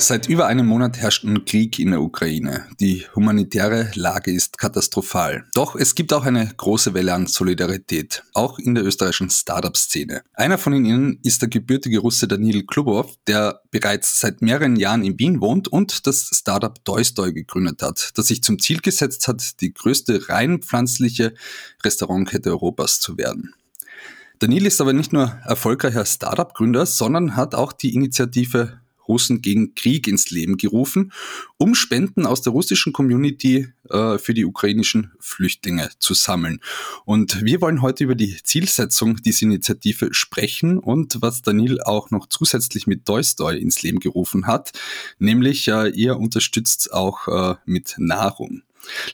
Seit über einem Monat herrscht ein Krieg in der Ukraine. Die humanitäre Lage ist katastrophal. Doch es gibt auch eine große Welle an Solidarität, auch in der österreichischen Startup-Szene. Einer von ihnen ist der gebürtige Russe Danil Klubov, der bereits seit mehreren Jahren in Wien wohnt und das Startup Doistoy gegründet hat, das sich zum Ziel gesetzt hat, die größte rein pflanzliche Restaurantkette Europas zu werden. Danil ist aber nicht nur erfolgreicher Startup-Gründer, sondern hat auch die Initiative Russen gegen Krieg ins Leben gerufen, um Spenden aus der russischen Community äh, für die ukrainischen Flüchtlinge zu sammeln. Und wir wollen heute über die Zielsetzung dieser Initiative sprechen und was Daniel auch noch zusätzlich mit Doistoy ins Leben gerufen hat, nämlich äh, ihr unterstützt auch äh, mit Nahrung.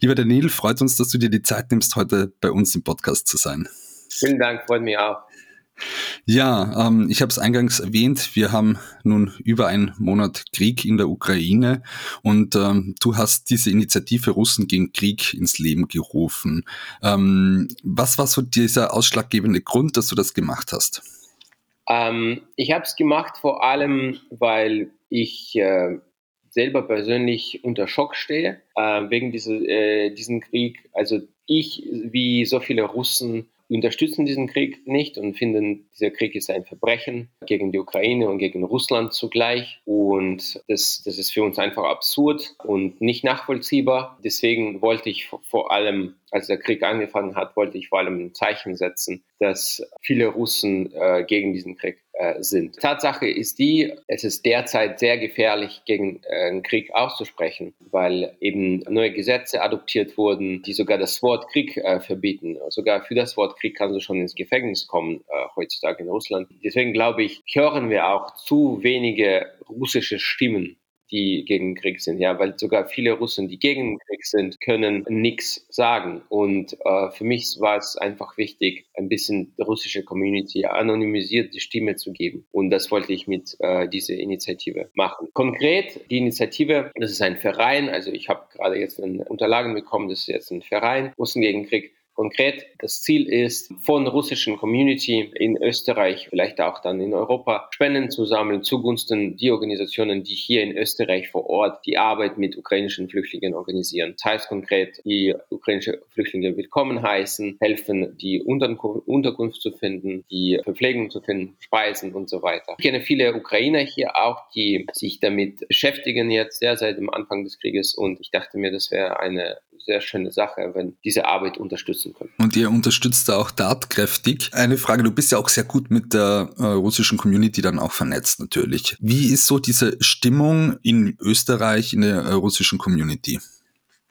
Lieber Daniel, freut uns, dass du dir die Zeit nimmst, heute bei uns im Podcast zu sein. Vielen Dank, freut mich auch. Ja, ähm, ich habe es eingangs erwähnt, wir haben nun über einen Monat Krieg in der Ukraine und ähm, du hast diese Initiative Russen gegen Krieg ins Leben gerufen. Ähm, was war so dieser ausschlaggebende Grund, dass du das gemacht hast? Ähm, ich habe es gemacht vor allem, weil ich äh, selber persönlich unter Schock stehe äh, wegen dieser, äh, diesem Krieg. Also ich, wie so viele Russen, unterstützen diesen Krieg nicht und finden, dieser Krieg ist ein Verbrechen gegen die Ukraine und gegen Russland zugleich. Und das, das ist für uns einfach absurd und nicht nachvollziehbar. Deswegen wollte ich vor allem, als der Krieg angefangen hat, wollte ich vor allem ein Zeichen setzen, dass viele Russen äh, gegen diesen Krieg sind. Tatsache ist die, es ist derzeit sehr gefährlich, gegen äh, einen Krieg auszusprechen, weil eben neue Gesetze adoptiert wurden, die sogar das Wort Krieg äh, verbieten. Sogar für das Wort Krieg kannst du schon ins Gefängnis kommen äh, heutzutage in Russland. Deswegen glaube ich, hören wir auch zu wenige russische Stimmen die gegen Krieg sind. Ja, weil sogar viele Russen, die gegen Krieg sind, können nichts sagen. Und äh, für mich war es einfach wichtig, ein bisschen der russische Community anonymisiert die Stimme zu geben. Und das wollte ich mit äh, dieser Initiative machen. Konkret, die Initiative, das ist ein Verein. Also ich habe gerade jetzt Unterlagen bekommen, das ist jetzt ein Verein, Russen gegen Krieg Konkret, das Ziel ist, von russischen Community in Österreich, vielleicht auch dann in Europa, Spenden zu sammeln zugunsten die Organisationen, die hier in Österreich vor Ort die Arbeit mit ukrainischen Flüchtlingen organisieren. Das heißt konkret, die ukrainische Flüchtlinge willkommen heißen, helfen, die Unterkunft zu finden, die Verpflegung zu finden, Speisen und so weiter. Ich kenne viele Ukrainer hier auch, die sich damit beschäftigen jetzt sehr seit dem Anfang des Krieges und ich dachte mir, das wäre eine sehr schöne Sache, wenn diese Arbeit unterstützen können. Und ihr unterstützt da auch tatkräftig. Eine Frage, du bist ja auch sehr gut mit der äh, russischen Community dann auch vernetzt natürlich. Wie ist so diese Stimmung in Österreich, in der äh, russischen Community?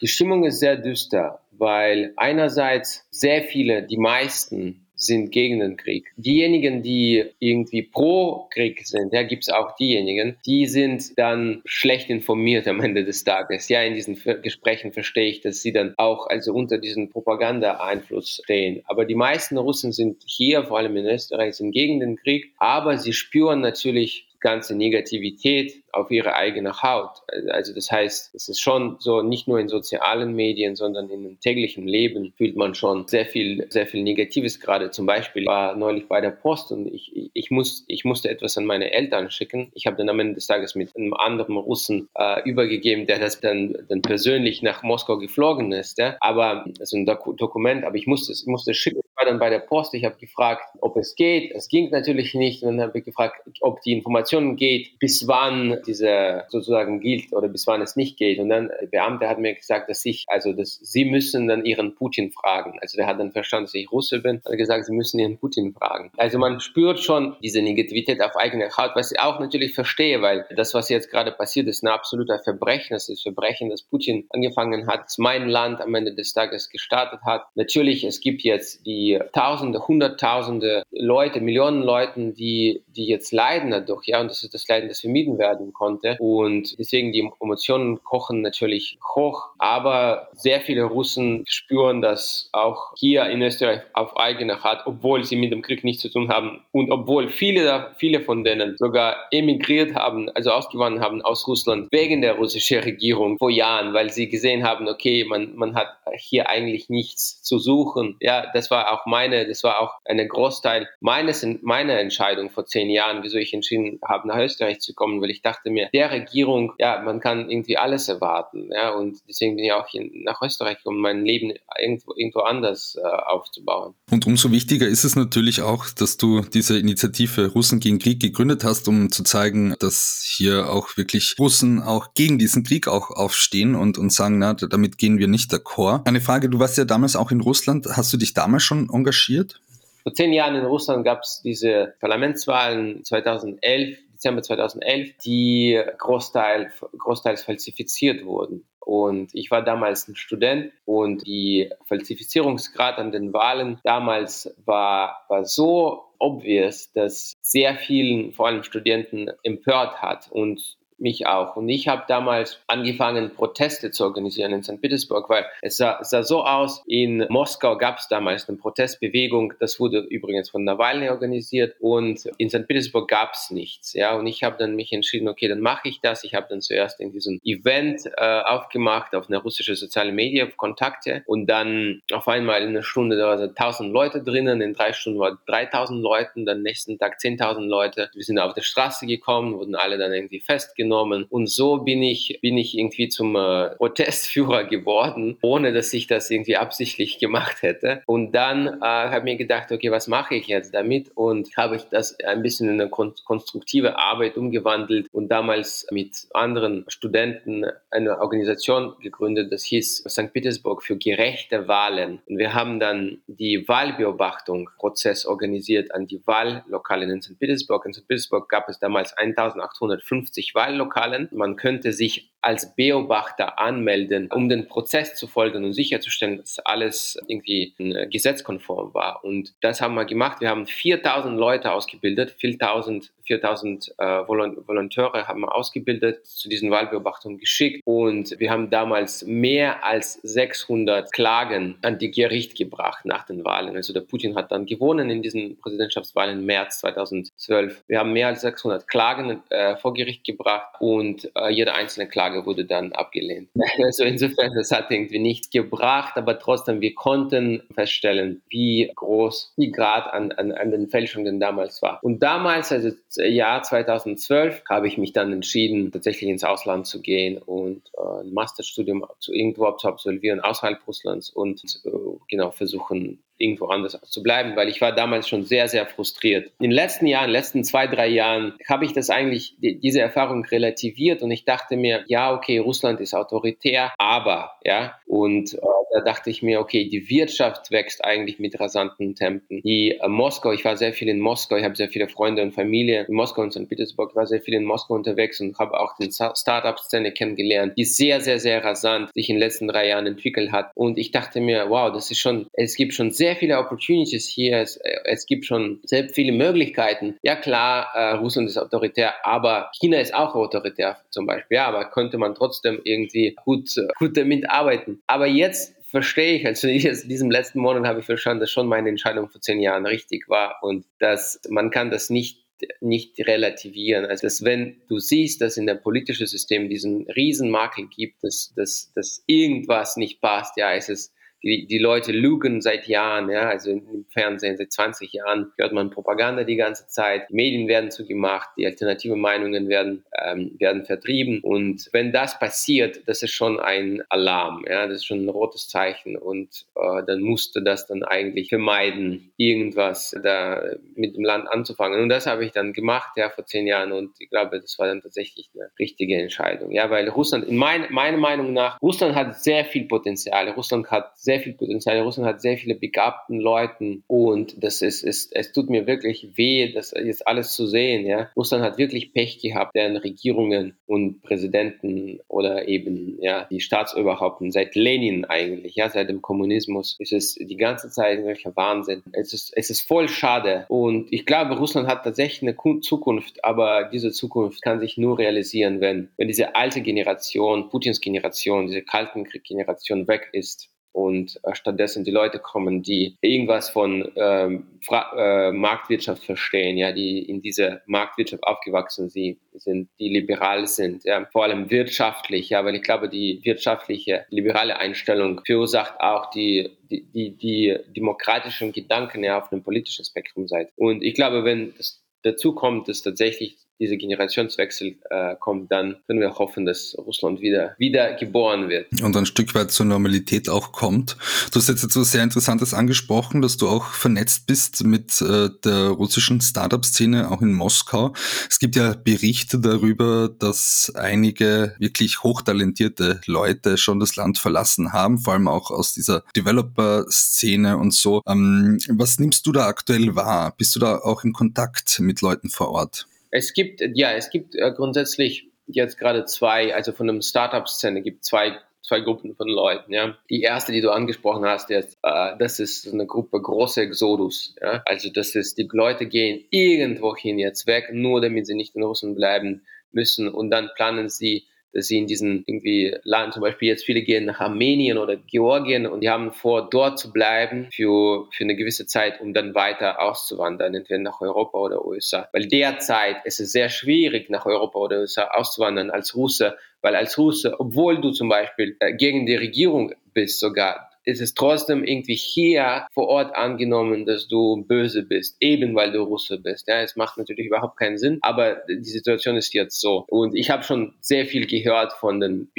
Die Stimmung ist sehr düster, weil einerseits sehr viele, die meisten sind gegen den Krieg. Diejenigen, die irgendwie pro Krieg sind, ja, gibt es auch diejenigen, die sind dann schlecht informiert am Ende des Tages. Ja, in diesen Gesprächen verstehe ich, dass sie dann auch also unter diesem Propaganda-Einfluss stehen. Aber die meisten Russen sind hier, vor allem in Österreich, sind gegen den Krieg, aber sie spüren natürlich ganze Negativität auf ihre eigene Haut. Also das heißt, es ist schon so, nicht nur in sozialen Medien, sondern in dem täglichen Leben fühlt man schon sehr viel, sehr viel Negatives gerade. Zum Beispiel war neulich bei der Post und ich, ich, muss, ich musste etwas an meine Eltern schicken. Ich habe dann am Ende des Tages mit einem anderen Russen äh, übergegeben, der das dann, dann persönlich nach Moskau geflogen ist. Ja? Aber ist ein Dok Dokument, aber ich musste es schicken. War dann bei der Post. Ich habe gefragt, ob es geht. Es ging natürlich nicht. Und dann habe ich gefragt, ob die Informationen geht, bis wann diese sozusagen gilt oder bis wann es nicht geht. Und dann der Beamte hat mir gesagt, dass ich, also dass sie müssen dann ihren Putin fragen. Also der hat dann verstanden, dass ich Russe bin, hat gesagt, sie müssen ihren Putin fragen. Also man spürt schon diese Negativität auf eigene Haut, was ich auch natürlich verstehe, weil das, was jetzt gerade passiert, ist ein absoluter Verbrechen. Das ist Verbrechen, das Putin angefangen hat, das mein Land am Ende des Tages gestartet hat. Natürlich, es gibt jetzt die Tausende, Hunderttausende Leute, Millionen Leuten, die, die jetzt leiden dadurch, ja, und das ist das Leiden, das vermieden werden konnte. Und deswegen die Emotionen kochen natürlich hoch, aber sehr viele Russen spüren das auch hier in Österreich auf eigene Art, obwohl sie mit dem Krieg nichts zu tun haben und obwohl viele, viele von denen sogar emigriert haben, also ausgewandert haben aus Russland wegen der russischen Regierung vor Jahren, weil sie gesehen haben, okay, man, man hat hier eigentlich nichts zu suchen. Ja, das war auch meine, das war auch ein Großteil meines, meiner Entscheidung vor zehn Jahren, wieso ich entschieden habe, nach Österreich zu kommen, weil ich dachte mir, der Regierung, ja, man kann irgendwie alles erwarten. Ja, und deswegen bin ich auch hier nach Österreich, um mein Leben irgendwo, irgendwo anders äh, aufzubauen. Und umso wichtiger ist es natürlich auch, dass du diese Initiative Russen gegen Krieg gegründet hast, um zu zeigen, dass hier auch wirklich Russen auch gegen diesen Krieg auch aufstehen und, und sagen, na, damit gehen wir nicht d'accord. Eine Frage, du warst ja damals auch in Russland. Hast du dich damals schon engagiert? Vor zehn Jahren in Russland gab es diese Parlamentswahlen 2011, Dezember 2011, die Großteil, großteils falsifiziert wurden. Und ich war damals ein Student und die Falsifizierungsgrad an den Wahlen damals war, war so obvious, dass sehr vielen, vor allem Studenten, empört hat. Und mich auch. Und ich habe damals angefangen, Proteste zu organisieren in St. Petersburg, weil es sah, es sah so aus, in Moskau gab es damals eine Protestbewegung, das wurde übrigens von Nawalny organisiert und in St. Petersburg gab es nichts. Ja, und ich habe dann mich entschieden, okay, dann mache ich das. Ich habe dann zuerst in diesem Event äh, aufgemacht auf eine russische soziale Media Kontakte und dann auf einmal in einer Stunde da waren 1000 Leute drinnen, in drei Stunden waren 3000 Leute, dann nächsten Tag 10.000 Leute. Wir sind auf der Straße gekommen, wurden alle dann irgendwie festgenommen genommen. Und so bin ich, bin ich irgendwie zum äh, Protestführer geworden, ohne dass ich das irgendwie absichtlich gemacht hätte. Und dann äh, habe ich mir gedacht, okay, was mache ich jetzt damit? Und habe ich das ein bisschen in eine kon konstruktive Arbeit umgewandelt und damals mit anderen Studenten eine Organisation gegründet, das hieß St. Petersburg für gerechte Wahlen. Und wir haben dann die Wahlbeobachtung Prozess organisiert an die Wahllokalen in St. Petersburg. In St. Petersburg gab es damals 1850 Wahllokale Wahllokalen. Man könnte sich als Beobachter anmelden, um den Prozess zu folgen und sicherzustellen, dass alles irgendwie äh, gesetzkonform war. Und das haben wir gemacht. Wir haben 4000 Leute ausgebildet, 4000, 4000 äh, Volontäre haben wir ausgebildet, zu diesen Wahlbeobachtungen geschickt und wir haben damals mehr als 600 Klagen an die Gericht gebracht nach den Wahlen. Also der Putin hat dann gewonnen in diesen Präsidentschaftswahlen im März 2012. Wir haben mehr als 600 Klagen äh, vor Gericht gebracht und äh, jede einzelne Klage wurde dann abgelehnt. Also insofern, das hat irgendwie nichts gebracht, aber trotzdem, wir konnten feststellen, wie groß die Grad an, an, an den Fälschungen damals war. Und damals, also Jahr 2012, habe ich mich dann entschieden, tatsächlich ins Ausland zu gehen und äh, ein Masterstudium zu, irgendwo zu absolvieren, außerhalb Russlands und äh, genau versuchen, irgendwo anders zu bleiben, weil ich war damals schon sehr, sehr frustriert. In den letzten Jahren, letzten zwei, drei Jahren, habe ich das eigentlich, diese Erfahrung relativiert und ich dachte mir, ja, okay, Russland ist autoritär, aber, ja, und äh, da dachte ich mir, okay, die Wirtschaft wächst eigentlich mit rasanten Tempen. Die äh, Moskau, ich war sehr viel in Moskau, ich habe sehr viele Freunde und Familie in Moskau und St. Petersburg, ich war sehr viel in Moskau unterwegs und habe auch die Startup-Szene kennengelernt, die sehr, sehr, sehr rasant sich in den letzten drei Jahren entwickelt hat. Und ich dachte mir, wow, das ist schon, es gibt schon sehr sehr viele Opportunities hier. Es, es gibt schon sehr viele Möglichkeiten. Ja klar, äh, Russland ist autoritär, aber China ist auch autoritär zum Beispiel. Ja, aber könnte man trotzdem irgendwie gut, gut damit arbeiten. Aber jetzt verstehe ich, also in diesem letzten Monat habe ich verstanden, dass schon meine Entscheidung vor zehn Jahren richtig war und dass man kann das nicht nicht relativieren. Also dass wenn du siehst, dass in der politischen System diesen Riesenmakel gibt, dass, dass, dass irgendwas nicht passt, ja, es ist die, Leute lügen seit Jahren, ja, also im Fernsehen seit 20 Jahren hört man Propaganda die ganze Zeit, die Medien werden zugemacht, die alternative Meinungen werden, ähm, werden vertrieben und wenn das passiert, das ist schon ein Alarm, ja, das ist schon ein rotes Zeichen und äh, dann musste das dann eigentlich vermeiden, irgendwas da mit dem Land anzufangen und das habe ich dann gemacht, ja, vor zehn Jahren und ich glaube, das war dann tatsächlich eine richtige Entscheidung, ja, weil Russland, in mein, meiner Meinung nach, Russland hat sehr viel Potenzial, Russland hat sehr sehr viel Potenzial. Russland hat sehr viele begabten Leuten und das ist, ist, es tut mir wirklich weh, das jetzt alles zu sehen. Ja, Russland hat wirklich Pech gehabt, deren Regierungen und Präsidenten oder eben ja die Staatsoberhaupten seit Lenin eigentlich, ja seit dem Kommunismus ist es die ganze Zeit welcher Wahnsinn. Es ist es ist voll schade und ich glaube, Russland hat tatsächlich eine Zukunft, aber diese Zukunft kann sich nur realisieren, wenn wenn diese alte Generation, Putins Generation, diese kalten Krieg-Generation weg ist und äh, stattdessen die Leute kommen, die irgendwas von ähm, äh, Marktwirtschaft verstehen, ja, die in dieser Marktwirtschaft aufgewachsen sind, die liberal sind, ja, vor allem wirtschaftlich, ja, weil ich glaube, die wirtschaftliche liberale Einstellung verursacht auch die die, die, die demokratischen Gedanken ja auf dem politischen Spektrum seid. Und ich glaube, wenn das dazu kommt, dass tatsächlich dieser Generationswechsel äh, kommt, dann können wir hoffen, dass Russland wieder, wieder geboren wird. Und ein Stück weit zur Normalität auch kommt. Du hast jetzt etwas sehr Interessantes angesprochen, dass du auch vernetzt bist mit äh, der russischen Startup-Szene, auch in Moskau. Es gibt ja Berichte darüber, dass einige wirklich hochtalentierte Leute schon das Land verlassen haben, vor allem auch aus dieser Developer-Szene und so. Ähm, was nimmst du da aktuell wahr? Bist du da auch in Kontakt mit Leuten vor Ort? Es gibt, ja, es gibt äh, grundsätzlich jetzt gerade zwei, also von einem Startup-Szene gibt zwei zwei Gruppen von Leuten. Ja. Die erste, die du angesprochen hast, jetzt, äh, das ist eine Gruppe große Exodus. Ja. Also das ist, die Leute gehen irgendwohin jetzt weg, nur damit sie nicht in Russland bleiben müssen und dann planen sie dass sie in diesen irgendwie Land, zum Beispiel jetzt viele gehen nach Armenien oder Georgien und die haben vor, dort zu bleiben für, für eine gewisse Zeit, um dann weiter auszuwandern, entweder nach Europa oder USA. Weil derzeit ist es sehr schwierig, nach Europa oder USA auszuwandern als Russe, weil als Russe, obwohl du zum Beispiel äh, gegen die Regierung bist sogar, ist es trotzdem irgendwie hier vor Ort angenommen, dass du böse bist, eben weil du Russe bist. Ja, es macht natürlich überhaupt keinen Sinn, aber die Situation ist jetzt so. Und ich habe schon sehr viel gehört von den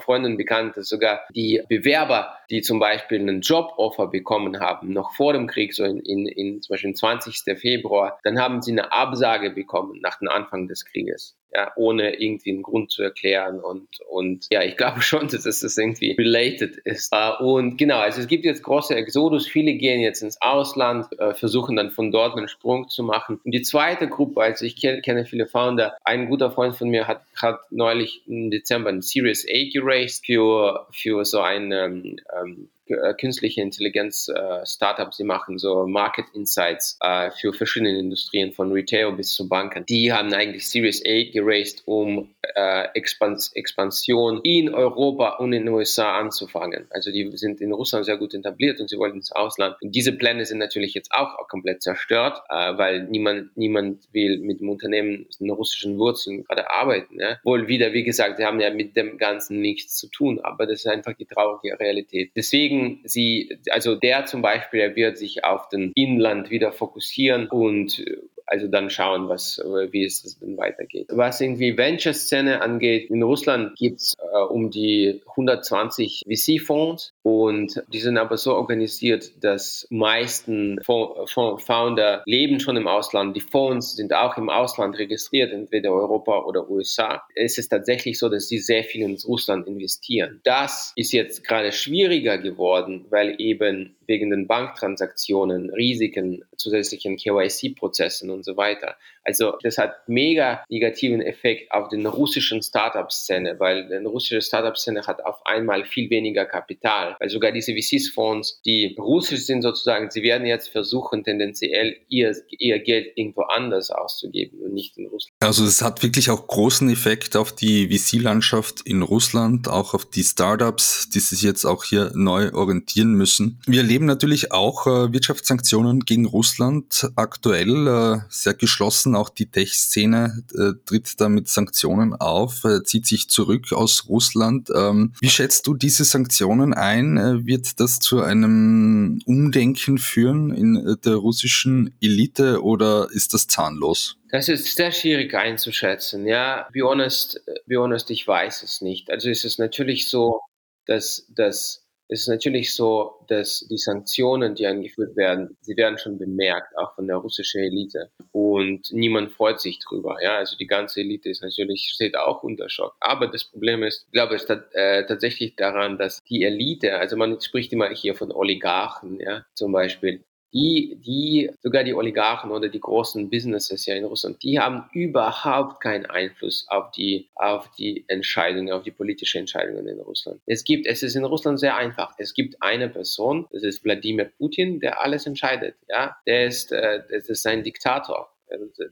Freunden, Bekannten, sogar die Bewerber, die zum Beispiel einen Joboffer bekommen haben, noch vor dem Krieg, so in, in, in zum Beispiel 20. Februar, dann haben sie eine Absage bekommen nach dem Anfang des Krieges ja, ohne irgendwie einen Grund zu erklären. Und, und ja, ich glaube schon, dass das irgendwie related ist. Und genau, also es gibt jetzt große Exodus. Viele gehen jetzt ins Ausland, äh, versuchen dann von dort einen Sprung zu machen. Und die zweite Gruppe, also ich kenne viele Founder. Ein guter Freund von mir hat, hat neulich im Dezember ein Series A geraced für, für so ein ähm, ähm äh, künstliche Intelligenz äh, Startups, die machen so Market Insights äh, für verschiedene Industrien von Retail bis zu Banken. Die haben eigentlich Series A geraced, um äh, Expans Expansion in Europa und in den USA anzufangen. Also die sind in Russland sehr gut etabliert und sie wollten ins Ausland. Und diese Pläne sind natürlich jetzt auch, komplett zerstört, äh, weil niemand, niemand will mit dem Unternehmen in russischen Wurzeln gerade arbeiten. Ja? Wohl wieder, wie gesagt, sie haben ja mit dem Ganzen nichts zu tun, aber das ist einfach die traurige Realität. Deswegen sie, also der zum Beispiel, er wird sich auf den Inland wieder fokussieren und also dann schauen, was, wie es dann weitergeht. Was irgendwie Venture-Szene angeht, in Russland gibt's äh, um die 120 VC-Fonds und die sind aber so organisiert, dass meisten Founder leben schon im Ausland. Die Fonds sind auch im Ausland registriert, entweder Europa oder USA. Es ist tatsächlich so, dass sie sehr viel ins Russland investieren. Das ist jetzt gerade schwieriger geworden, weil eben wegen den Banktransaktionen, Risiken, zusätzlichen KYC-Prozessen und so weiter. Also das hat mega negativen Effekt auf den russischen Startup-Szene, weil die russische Startup-Szene hat auf einmal viel weniger Kapital. Weil sogar diese VC-Fonds, die russisch sind sozusagen, sie werden jetzt versuchen, tendenziell ihr, ihr Geld irgendwo anders auszugeben und nicht in Russland. Also es hat wirklich auch großen Effekt auf die VC-Landschaft in Russland, auch auf die Startups, die sich jetzt auch hier neu orientieren müssen. Wir erleben natürlich auch äh, Wirtschaftssanktionen gegen Russland aktuell äh, sehr geschlossen auch die Tech-Szene äh, tritt da mit Sanktionen auf, äh, zieht sich zurück aus Russland. Ähm, wie schätzt du diese Sanktionen ein? Äh, wird das zu einem Umdenken führen in äh, der russischen Elite oder ist das zahnlos? Das ist sehr schwierig einzuschätzen. Ja, be honest, be honest, ich weiß es nicht. Also ist es natürlich so, dass, dass es ist natürlich so, dass die Sanktionen, die eingeführt werden, sie werden schon bemerkt, auch von der russischen Elite. Und niemand freut sich drüber. Ja, also die ganze Elite ist natürlich, steht auch unter Schock. Aber das Problem ist, ich glaube, ist äh, tatsächlich daran, dass die Elite, also man spricht immer hier von Oligarchen, ja, zum Beispiel, die, die, sogar die Oligarchen oder die großen Businesses ja in Russland, die haben überhaupt keinen Einfluss auf die, auf die Entscheidungen, auf die politischen Entscheidungen in Russland. Es gibt, es ist in Russland sehr einfach. Es gibt eine Person, das ist Wladimir Putin, der alles entscheidet. Ja, der ist, äh, das ist ein Diktator.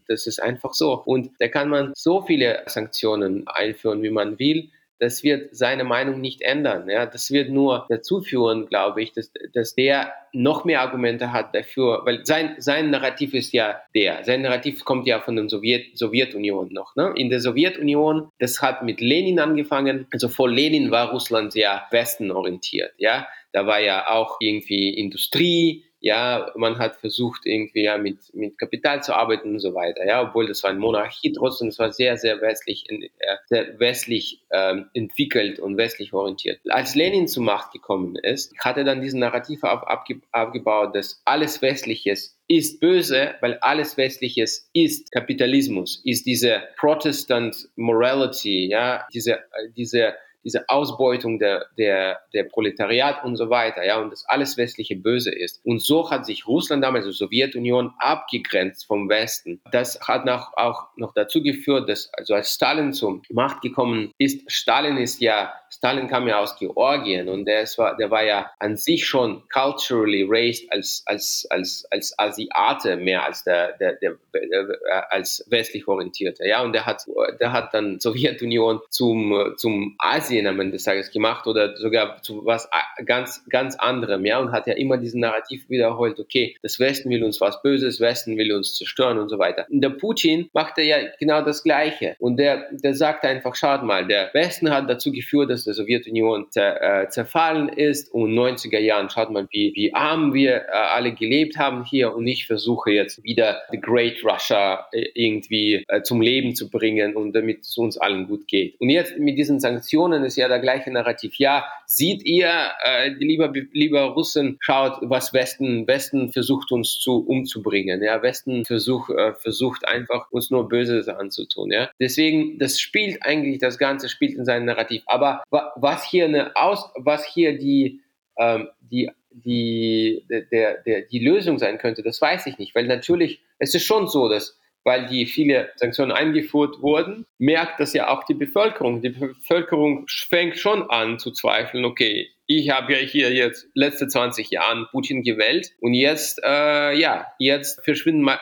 Das ist einfach so. Und da kann man so viele Sanktionen einführen, wie man will das wird seine Meinung nicht ändern. Ja, das wird nur dazu führen, glaube ich, dass, dass der noch mehr Argumente hat dafür, weil sein, sein Narrativ ist ja der. Sein Narrativ kommt ja von der Sowjet, Sowjetunion noch. Ne? In der Sowjetunion, das hat mit Lenin angefangen. Also vor Lenin war Russland sehr westenorientiert. Ja, da war ja auch irgendwie Industrie, ja, man hat versucht, irgendwie ja mit, mit Kapital zu arbeiten und so weiter, ja, obwohl das war eine Monarchie, trotzdem, es war sehr, sehr westlich, äh, sehr westlich ähm, entwickelt und westlich orientiert. Als Lenin zur Macht gekommen ist, hat er dann diesen Narrativ auf, abge, aufgebaut, dass alles Westliches ist böse, weil alles Westliches ist Kapitalismus, ist diese Protestant Morality, ja, diese, äh, diese diese Ausbeutung der, der, der Proletariat und so weiter, ja, und das alles westliche Böse ist. Und so hat sich Russland damals, also Sowjetunion, abgegrenzt vom Westen. Das hat noch, auch noch dazu geführt, dass, also als Stalin zur Macht gekommen ist, Stalin ist ja Stalin kam ja aus Georgien und der, war, der war ja an sich schon culturally raised als, als, als, als Asiate mehr als der, der, der, der als westlich orientierte. Ja, und der hat, der hat dann Sowjetunion zum, zum Asien am Ende des Tages gemacht oder sogar zu was ganz, ganz anderem. Ja, und hat ja immer diesen Narrativ wiederholt, okay, das Westen will uns was Böses, Westen will uns zerstören und so weiter. Und der Putin machte ja genau das Gleiche. Und der, der sagt einfach, schaut mal, der Westen hat dazu geführt, dass der Sowjetunion zer, äh, zerfallen ist und 90er Jahren, schaut mal, wie, wie arm wir äh, alle gelebt haben hier und ich versuche jetzt wieder The Great Russia äh, irgendwie äh, zum Leben zu bringen und damit es uns allen gut geht. Und jetzt mit diesen Sanktionen ist ja der gleiche Narrativ. Ja, seht ihr, äh, lieber, lieber Russen, schaut, was Westen, Westen versucht uns zu umzubringen. Ja, Westen versucht, äh, versucht einfach uns nur Böses anzutun. Ja, deswegen, das spielt eigentlich, das Ganze spielt in seinem Narrativ. Aber was hier eine Aus, was hier die, ähm, die, die, der, der, die Lösung sein könnte, das weiß ich nicht. Weil natürlich, es ist schon so, dass weil die viele Sanktionen eingeführt wurden, merkt das ja auch die Bevölkerung. Die Bevölkerung fängt schon an zu zweifeln, okay, ich habe ja hier jetzt letzte 20 Jahre Putin gewählt und jetzt, äh, ja, jetzt verschwinden äh,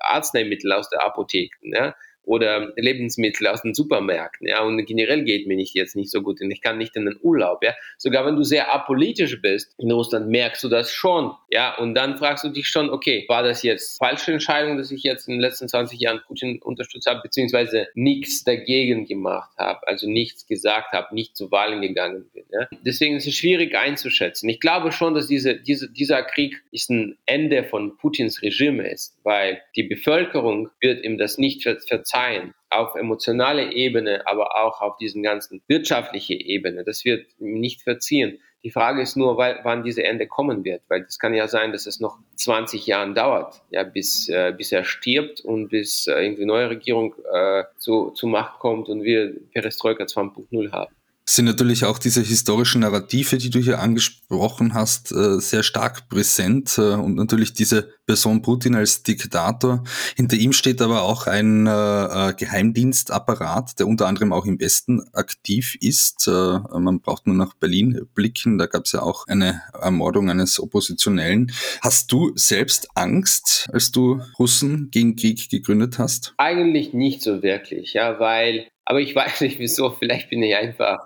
Arzneimittel aus der Apotheke. Ne? Oder Lebensmittel aus den Supermärkten, ja, und generell geht mir nicht jetzt nicht so gut und ich kann nicht in den Urlaub, ja. Sogar wenn du sehr apolitisch bist in Russland, merkst du das schon, ja, und dann fragst du dich schon, okay, war das jetzt falsche Entscheidung, dass ich jetzt in den letzten 20 Jahren Putin unterstützt habe, beziehungsweise nichts dagegen gemacht habe, also nichts gesagt habe, nicht zu Wahlen gegangen bin, ja. Deswegen ist es schwierig einzuschätzen. Ich glaube schon, dass diese, diese, dieser Krieg ist ein Ende von Putins Regime ist, weil die Bevölkerung wird ihm das nicht verzeihen verzeihen, auf emotionaler Ebene, aber auch auf diesen ganzen wirtschaftlichen Ebene. Das wird nicht verziehen. Die Frage ist nur, weil, wann diese Ende kommen wird, weil es kann ja sein, dass es noch 20 Jahre dauert, ja, bis, äh, bis er stirbt und bis äh, irgendwie neue Regierung äh, zu, zu Macht kommt und wir Perestroika 2.0 haben sind natürlich auch diese historischen Narrative, die du hier angesprochen hast, äh, sehr stark präsent äh, und natürlich diese Person Putin als Diktator. Hinter ihm steht aber auch ein äh, Geheimdienstapparat, der unter anderem auch im Westen aktiv ist. Man braucht nur nach Berlin blicken, da gab es ja auch eine Ermordung eines Oppositionellen. Hast du selbst Angst, als du Russen gegen Krieg gegründet hast? Eigentlich nicht so wirklich, ja, weil, aber ich weiß nicht wieso, vielleicht bin ich einfach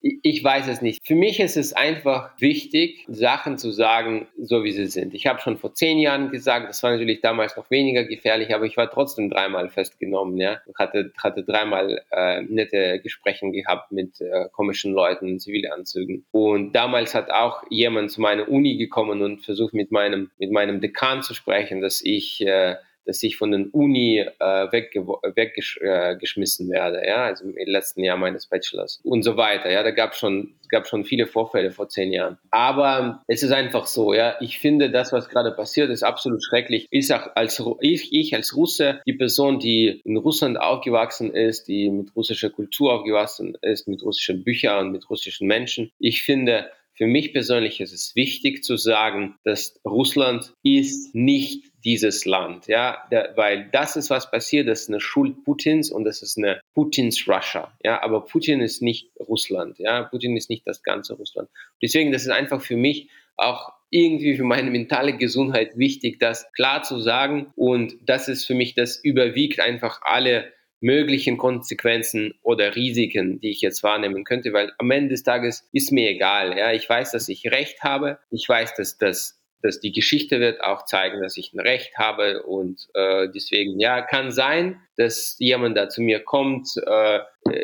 ich weiß es nicht. Für mich ist es einfach wichtig, Sachen zu sagen, so wie sie sind. Ich habe schon vor zehn Jahren gesagt, das war natürlich damals noch weniger gefährlich, aber ich war trotzdem dreimal festgenommen, ja. Hatte, hatte dreimal äh, nette Gespräche gehabt mit äh, komischen Leuten in Zivilanzügen. Und damals hat auch jemand zu meiner Uni gekommen und versucht mit meinem, mit meinem Dekan zu sprechen, dass ich äh, dass ich von der Uni äh, weggeschmissen äh, werde, ja, also im letzten Jahr meines Bachelors und so weiter. Ja, da gab schon gab schon viele Vorfälle vor zehn Jahren. Aber es ist einfach so, ja. Ich finde, das, was gerade passiert, ist absolut schrecklich. Ich sag als ich, ich als Russe, die Person, die in Russland aufgewachsen ist, die mit russischer Kultur aufgewachsen ist, mit russischen Büchern und mit russischen Menschen. Ich finde, für mich persönlich ist es wichtig zu sagen, dass Russland ist nicht dieses Land, ja, der, weil das ist was passiert, das ist eine Schuld Putins und das ist eine Putins Russia, ja, aber Putin ist nicht Russland, ja, Putin ist nicht das ganze Russland. Deswegen, das ist einfach für mich auch irgendwie für meine mentale Gesundheit wichtig, das klar zu sagen. Und das ist für mich, das überwiegt einfach alle möglichen Konsequenzen oder Risiken, die ich jetzt wahrnehmen könnte, weil am Ende des Tages ist mir egal. Ja, ich weiß, dass ich Recht habe. Ich weiß, dass das dass die Geschichte wird auch zeigen, dass ich ein Recht habe und äh, deswegen ja kann sein, dass jemand da zu mir kommt, äh,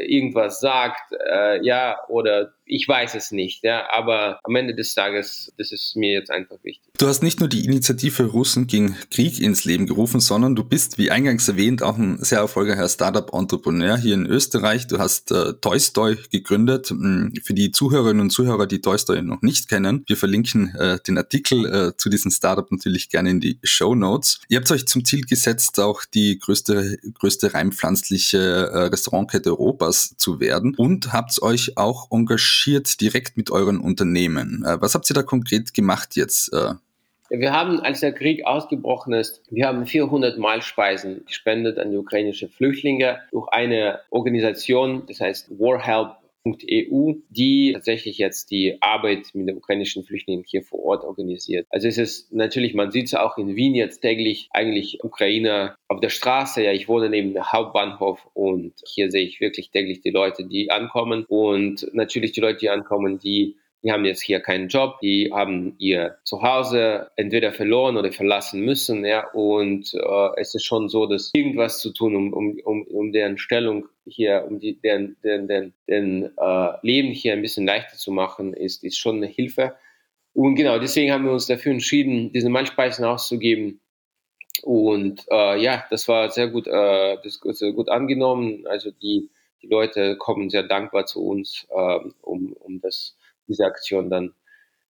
irgendwas sagt, äh, ja oder ich weiß es nicht, ja, aber am Ende des Tages, das ist mir jetzt einfach wichtig. Du hast nicht nur die Initiative Russen gegen Krieg ins Leben gerufen, sondern du bist, wie eingangs erwähnt, auch ein sehr erfolgreicher Startup-Entrepreneur hier in Österreich. Du hast äh, Toystoy gegründet. Hm, für die Zuhörerinnen und Zuhörer, die Toystoy noch nicht kennen, wir verlinken äh, den Artikel äh, zu diesem Startup natürlich gerne in die Show Notes. Ihr habt euch zum Ziel gesetzt, auch die größte, größte reimpflanzliche äh, Restaurantkette Europas zu werden und habt euch auch engagiert direkt mit euren Unternehmen. Äh, was habt ihr da konkret gemacht jetzt? Äh? Wir haben, als der Krieg ausgebrochen ist, wir haben 400 Mahlspeisen gespendet an die ukrainischen Flüchtlinge durch eine Organisation, das heißt War Help EU, die tatsächlich jetzt die Arbeit mit den ukrainischen Flüchtlingen hier vor Ort organisiert. Also es ist natürlich, man sieht es auch in Wien jetzt täglich, eigentlich Ukrainer auf der Straße. Ja, ich wohne neben dem Hauptbahnhof und hier sehe ich wirklich täglich die Leute, die ankommen und natürlich die Leute, die ankommen, die die haben jetzt hier keinen Job, die haben ihr Zuhause entweder verloren oder verlassen müssen, ja, und äh, es ist schon so, dass irgendwas zu tun, um, um, um, um deren Stellung hier, um die, deren, deren, deren, deren äh, Leben hier ein bisschen leichter zu machen, ist, ist schon eine Hilfe. Und genau, deswegen haben wir uns dafür entschieden, diese Malspeisen auszugeben. Und äh, ja, das war sehr gut, äh, das sehr gut angenommen. Also die, die Leute kommen sehr dankbar zu uns, äh, um, um das diese Aktion dann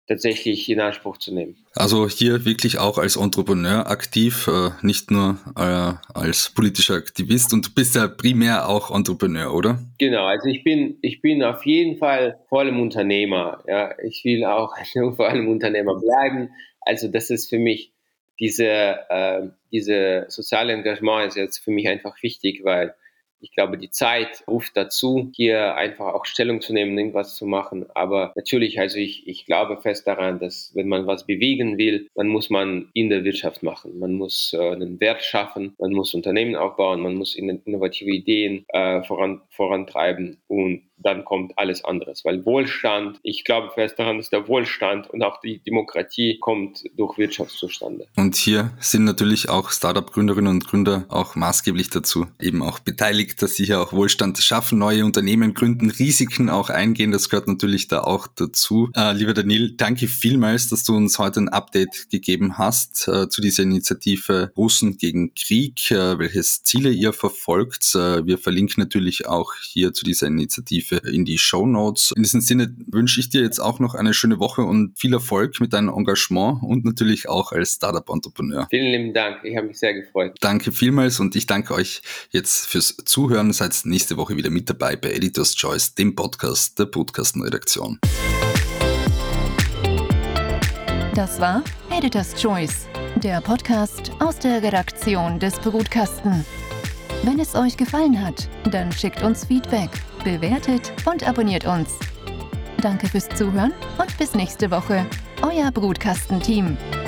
tatsächlich in Anspruch zu nehmen. Also hier wirklich auch als Entrepreneur aktiv, äh, nicht nur äh, als politischer Aktivist und du bist ja primär auch Entrepreneur, oder? Genau, also ich bin, ich bin auf jeden Fall vor allem Unternehmer. Ja, ich will auch vor allem Unternehmer bleiben. Also das ist für mich diese, äh, diese soziale Engagement ist jetzt für mich einfach wichtig, weil ich glaube, die Zeit ruft dazu, hier einfach auch Stellung zu nehmen, irgendwas zu machen. Aber natürlich, also ich, ich glaube fest daran, dass wenn man was bewegen will, dann muss man in der Wirtschaft machen. Man muss äh, einen Wert schaffen, man muss Unternehmen aufbauen, man muss innovative Ideen äh, voran, vorantreiben und dann kommt alles anderes. Weil Wohlstand, ich glaube fest daran, dass der Wohlstand und auch die Demokratie kommt durch Wirtschaft zustande. Und hier sind natürlich auch Startup-Gründerinnen und Gründer auch maßgeblich dazu eben auch beteiligt, dass sie hier auch Wohlstand schaffen, neue Unternehmen gründen, Risiken auch eingehen. Das gehört natürlich da auch dazu. Äh, lieber Daniel, danke vielmals, dass du uns heute ein Update gegeben hast äh, zu dieser Initiative Russen gegen Krieg, äh, welches Ziele ihr verfolgt. Äh, wir verlinken natürlich auch hier zu dieser Initiative in die Show Notes. In diesem Sinne wünsche ich dir jetzt auch noch eine schöne Woche und viel Erfolg mit deinem Engagement und natürlich auch als Startup-Entrepreneur. Vielen lieben Dank, ich habe mich sehr gefreut. Danke vielmals und ich danke euch jetzt fürs Zuhören. Seid nächste Woche wieder mit dabei bei Editors Choice, dem Podcast der Podcastenredaktion. Das war Editors Choice, der Podcast aus der Redaktion des Brutkasten. Wenn es euch gefallen hat, dann schickt uns Feedback bewertet und abonniert uns. Danke fürs Zuhören und bis nächste Woche. Euer Brutkastenteam. team